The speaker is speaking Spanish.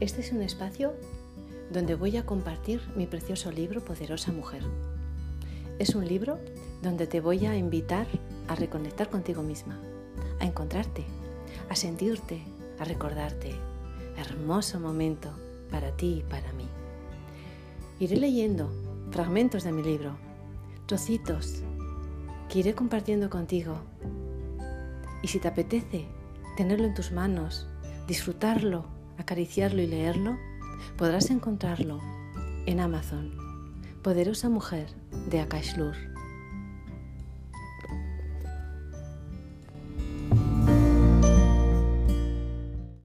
Este es un espacio donde voy a compartir mi precioso libro Poderosa Mujer. Es un libro donde te voy a invitar a reconectar contigo misma, a encontrarte, a sentirte, a recordarte. Hermoso momento para ti y para mí. Iré leyendo fragmentos de mi libro, trocitos que iré compartiendo contigo. Y si te apetece tenerlo en tus manos, disfrutarlo, acariciarlo y leerlo, podrás encontrarlo en Amazon. Poderosa Mujer de Akashlur.